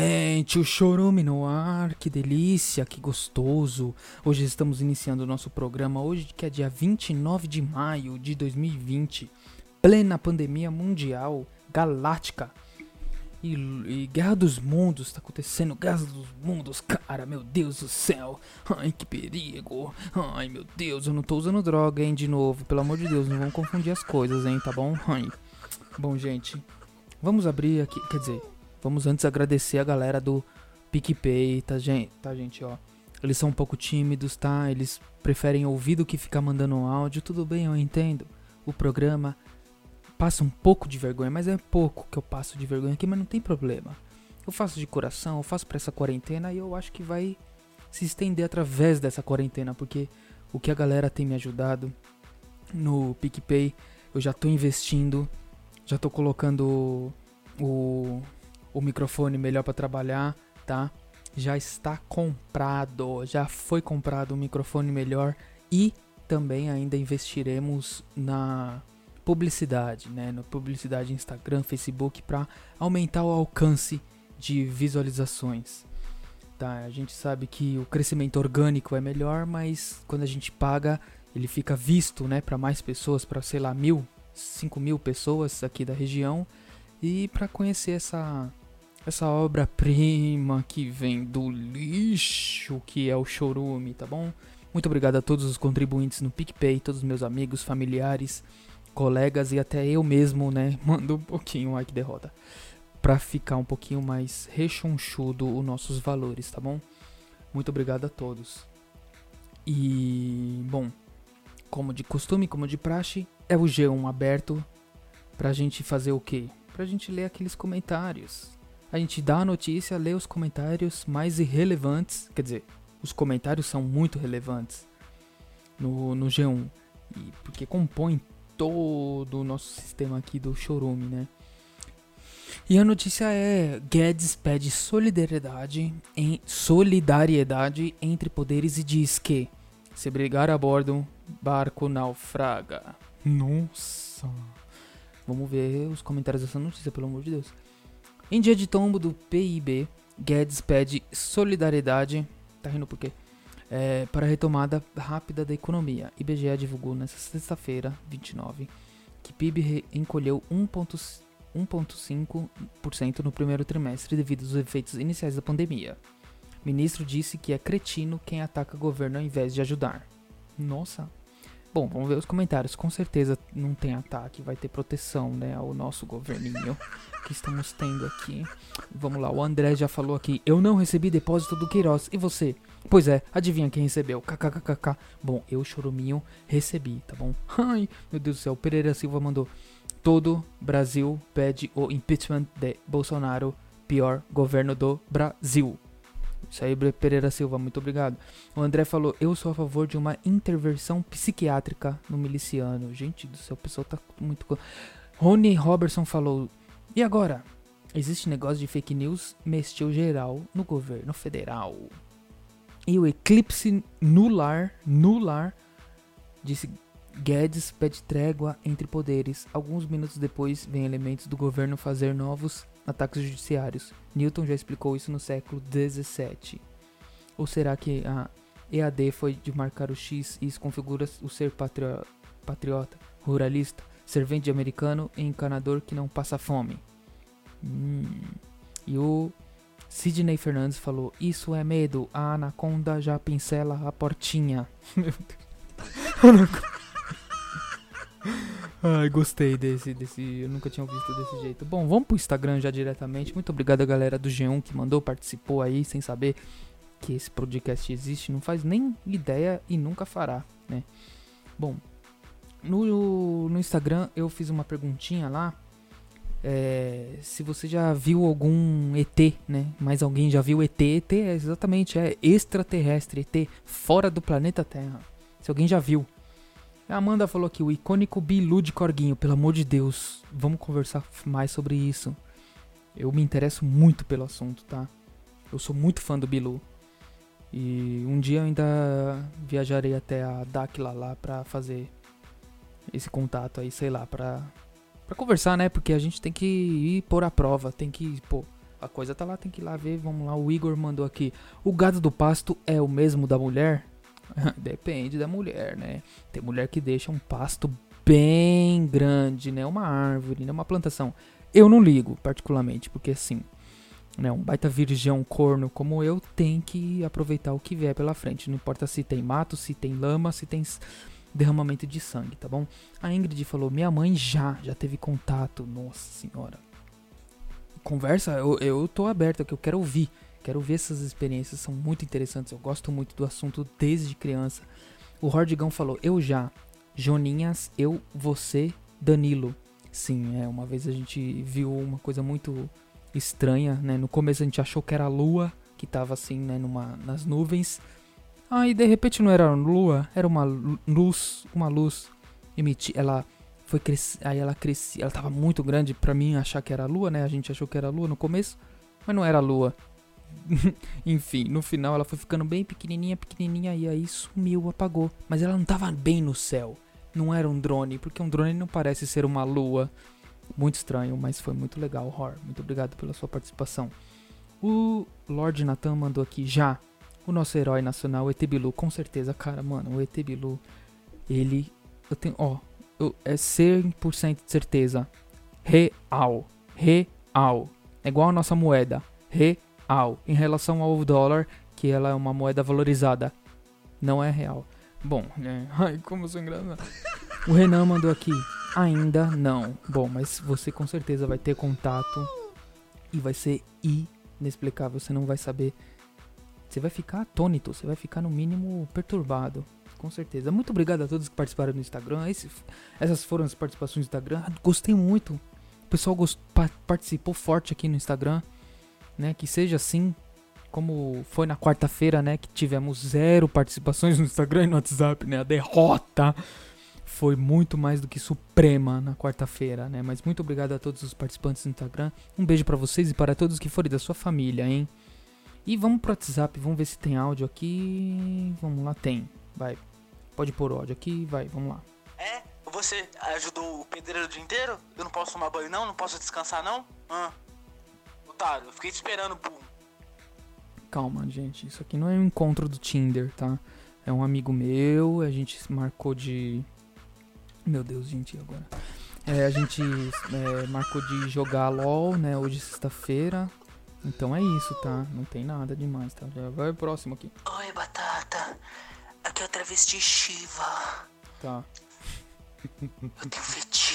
Gente, o chorume no ar, que delícia, que gostoso. Hoje estamos iniciando o nosso programa, hoje que é dia 29 de maio de 2020, plena pandemia mundial, galáctica. E, e Guerra dos Mundos, tá acontecendo Guerra dos Mundos, cara, meu Deus do céu. Ai, que perigo. Ai, meu Deus, eu não tô usando droga, hein, de novo. Pelo amor de Deus, não vamos confundir as coisas, hein, tá bom? Ai. Bom, gente, vamos abrir aqui, quer dizer, Vamos antes agradecer a galera do PicPay, tá gente, tá, gente, ó. Eles são um pouco tímidos, tá? Eles preferem ouvir do que ficar mandando um áudio. Tudo bem, eu entendo. O programa passa um pouco de vergonha, mas é pouco que eu passo de vergonha aqui, mas não tem problema. Eu faço de coração, eu faço pra essa quarentena e eu acho que vai se estender através dessa quarentena, porque o que a galera tem me ajudado no PicPay, eu já tô investindo, já tô colocando o microfone melhor para trabalhar, tá? Já está comprado, já foi comprado um microfone melhor e também ainda investiremos na publicidade, né? Na publicidade Instagram, Facebook para aumentar o alcance de visualizações. Tá, a gente sabe que o crescimento orgânico é melhor, mas quando a gente paga, ele fica visto, né, para mais pessoas, para sei lá mil, cinco mil pessoas aqui da região e para conhecer essa essa obra-prima que vem do lixo que é o Chorume, tá bom? Muito obrigado a todos os contribuintes no PicPay, todos os meus amigos, familiares, colegas e até eu mesmo, né? Mando um pouquinho, ai que derrota. Pra ficar um pouquinho mais rechonchudo os nossos valores, tá bom? Muito obrigado a todos. E, bom, como de costume, como de praxe, é o G1 aberto pra gente fazer o quê? Pra gente ler aqueles comentários a gente dá a notícia, lê os comentários mais irrelevantes, quer dizer, os comentários são muito relevantes no, no G1, e porque compõem todo o nosso sistema aqui do Chorume, né? E a notícia é: Guedes pede solidariedade em solidariedade entre poderes e diz que se brigar a bordo, barco naufraga. Nossa. Vamos ver os comentários dessa notícia, pelo amor de Deus. Em dia de tombo do PIB, Guedes pede solidariedade. Tá rindo por quê? É, para a retomada rápida da economia. IBGE divulgou nesta sexta-feira, 29, que PIB encolheu 1,5% no primeiro trimestre devido aos efeitos iniciais da pandemia. O ministro disse que é cretino quem ataca o governo ao invés de ajudar. Nossa, Bom, vamos ver os comentários. Com certeza não tem ataque, vai ter proteção, né, ao nosso governinho que estamos tendo aqui. Vamos lá, o André já falou aqui. Eu não recebi depósito do Queiroz. E você? Pois é, adivinha quem recebeu? KKKKK. Bom, eu, Choruminho, recebi, tá bom? Ai, meu Deus do céu. Pereira Silva mandou. Todo Brasil pede o impeachment de Bolsonaro, pior governo do Brasil. Aí, Pereira Silva, muito obrigado. O André falou: Eu sou a favor de uma intervenção psiquiátrica no miliciano. Gente do céu, o pessoal tá muito. Rony Robertson falou: E agora? Existe negócio de fake news, mexeu geral no governo federal. E o eclipse nular, nular, disse Guedes pede trégua entre poderes. Alguns minutos depois, vem elementos do governo fazer novos ataques judiciários. Newton já explicou isso no século XVII. Ou será que a EAD foi de marcar o X e isso configura o ser patrio patriota, ruralista, servente de americano e encanador que não passa fome? Hum. E o Sidney Fernandes falou: Isso é medo, a anaconda já pincela a portinha. Meu Deus. Ai, gostei desse, desse. Eu nunca tinha visto desse jeito. Bom, vamos pro Instagram já diretamente. Muito obrigado a galera do G1 que mandou, participou aí, sem saber que esse podcast existe. Não faz nem ideia e nunca fará, né? Bom, no, no Instagram eu fiz uma perguntinha lá. É, se você já viu algum ET, né? Mas alguém já viu ET? ET é exatamente, é extraterrestre, ET, fora do planeta Terra. Se alguém já viu. A Amanda falou aqui, o icônico Bilu de Corguinho. Pelo amor de Deus, vamos conversar mais sobre isso. Eu me interesso muito pelo assunto, tá? Eu sou muito fã do Bilu. E um dia eu ainda viajarei até a Dakla lá pra fazer esse contato aí, sei lá, pra, pra conversar, né? Porque a gente tem que ir pôr a prova, tem que, pô, a coisa tá lá, tem que ir lá ver, vamos lá. O Igor mandou aqui. O gado do pasto é o mesmo da mulher? Depende da mulher, né? Tem mulher que deixa um pasto bem grande, né? Uma árvore, né? Uma plantação. Eu não ligo, particularmente, porque assim, né? Um baita virgão corno como eu tem que aproveitar o que vier pela frente. Não importa se tem mato, se tem lama, se tem derramamento de sangue, tá bom? A Ingrid falou: Minha mãe já, já teve contato. Nossa senhora. Conversa, eu, eu tô aberto, que eu quero ouvir. Quero ouvir essas experiências, são muito interessantes. Eu gosto muito do assunto desde criança. O Hordigão falou: Eu já. Joninhas, eu, você, Danilo. Sim, é. Uma vez a gente viu uma coisa muito estranha, né? No começo a gente achou que era a lua, que tava assim, né, numa, nas nuvens. Aí de repente não era lua, era uma luz, uma luz emitir, ela foi crescer, aí ela crescia, ela tava muito grande para mim achar que era a lua, né? A gente achou que era a lua no começo, mas não era a lua. Enfim, no final ela foi ficando bem pequenininha, pequenininha e aí sumiu, apagou. Mas ela não tava bem no céu. Não era um drone, porque um drone não parece ser uma lua. Muito estranho, mas foi muito legal, Hor. Muito obrigado pela sua participação. O Lord Nathan mandou aqui já. O nosso herói nacional, o com certeza, cara, mano, o Etebilu, ele. Eu tenho. Ó, eu, é 100% de certeza. Real. Real. É igual a nossa moeda. Real. Em relação ao dólar, que ela é uma moeda valorizada. Não é real. Bom, né? Ai, como eu sou engraçado. O Renan mandou aqui. Ainda não. Bom, mas você com certeza vai ter contato e vai ser inexplicável. Você não vai saber. Você vai ficar atônito, você vai ficar no mínimo perturbado. Com certeza. Muito obrigado a todos que participaram no Instagram. Esse, essas foram as participações do Instagram. Gostei muito. O pessoal gost, pa, participou forte aqui no Instagram. Né? Que seja assim como foi na quarta-feira, né? Que tivemos zero participações no Instagram e no WhatsApp, né? A derrota foi muito mais do que suprema na quarta-feira, né? Mas muito obrigado a todos os participantes do Instagram. Um beijo para vocês e para todos que forem da sua família, hein? E vamos pro WhatsApp, vamos ver se tem áudio aqui. Vamos lá, tem. Vai. Pode pôr áudio aqui, vai, vamos lá. É? Você ajudou o pedreiro o dia inteiro? Eu não posso tomar banho não? Não posso descansar não? Ah. Otário, eu fiquei te esperando, burro. Calma, gente. Isso aqui não é um encontro do Tinder, tá? É um amigo meu, a gente marcou de meu Deus, gente, agora? É, a gente é, marcou de jogar LOL, né? Hoje é sexta-feira. Então é isso, tá? Não tem nada demais, tá? Já vai o próximo aqui. Oi, Batata. Aqui é o travesti Shiva. Tá. Eu tenho fetiche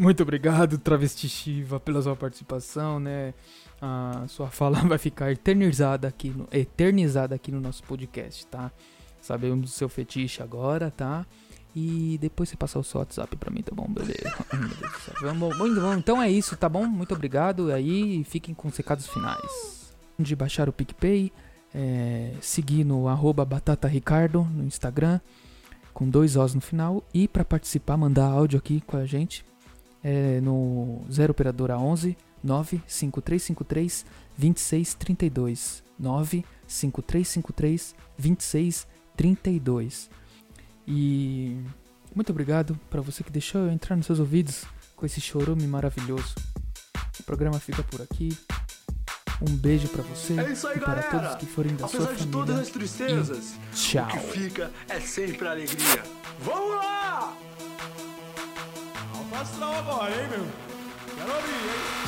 Muito obrigado, travesti Shiva, pela sua participação, né? a sua fala vai ficar eternizada aqui no, eternizada aqui no nosso podcast, tá? Sabemos do seu fetiche agora, tá? E depois você passar o seu WhatsApp pra mim, tá bom? Beleza. vamos, vamos, então é isso, tá bom? Muito obrigado. Aí fiquem com os recados finais. De baixar o PicPay, é, seguir no arroba batataricardo no Instagram, com dois Os no final. E para participar, mandar áudio aqui com a gente é, no 0 Operadora 11 95353 2632. 95353 2632. E muito obrigado para você que deixou eu entrar nos seus ouvidos com esse chorume maravilhoso. O programa fica por aqui. Um beijo para você é isso aí, e para galera. todos que forem da Apesar sua de família. todas as tristezas, tchau. o que fica é sempre alegria. Vamos! Slow boy, hein, meu? Quero ouvir, hein?